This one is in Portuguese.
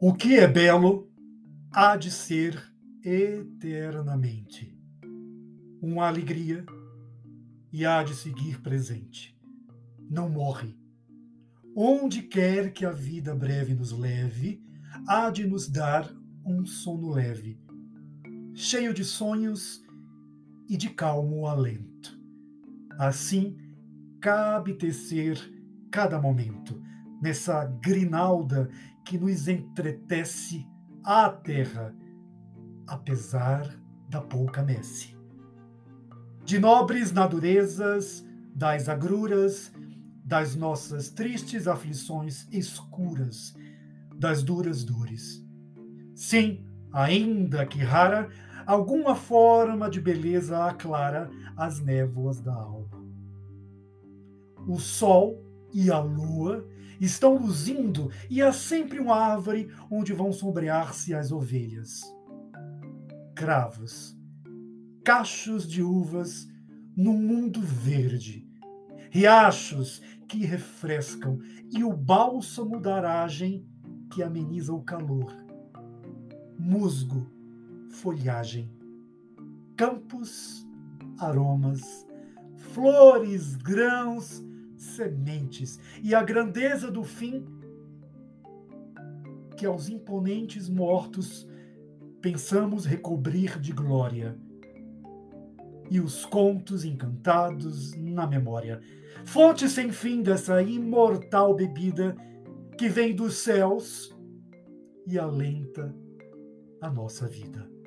O que é belo há de ser eternamente uma alegria e há de seguir presente. Não morre. Onde quer que a vida breve nos leve, há de nos dar um sono leve, cheio de sonhos e de calmo alento. Assim, cabe tecer cada momento nessa grinalda que nos entretece à terra, apesar da pouca messe de nobres naturezas, das agruras, das nossas tristes aflições escuras, das duras dores. Sim, ainda que rara, alguma forma de beleza aclara as névoas da alma. O sol e a lua estão luzindo e há sempre uma árvore onde vão sombrear-se as ovelhas. Cravos, cachos de uvas num mundo verde, riachos que refrescam e o bálsamo da aragem que ameniza o calor, musgo, folhagem, campos, aromas, flores, grãos, sementes e a grandeza do fim que aos imponentes mortos pensamos recobrir de glória e os contos encantados na memória. Fonte sem fim dessa imortal bebida que vem dos céus e alenta a nossa vida.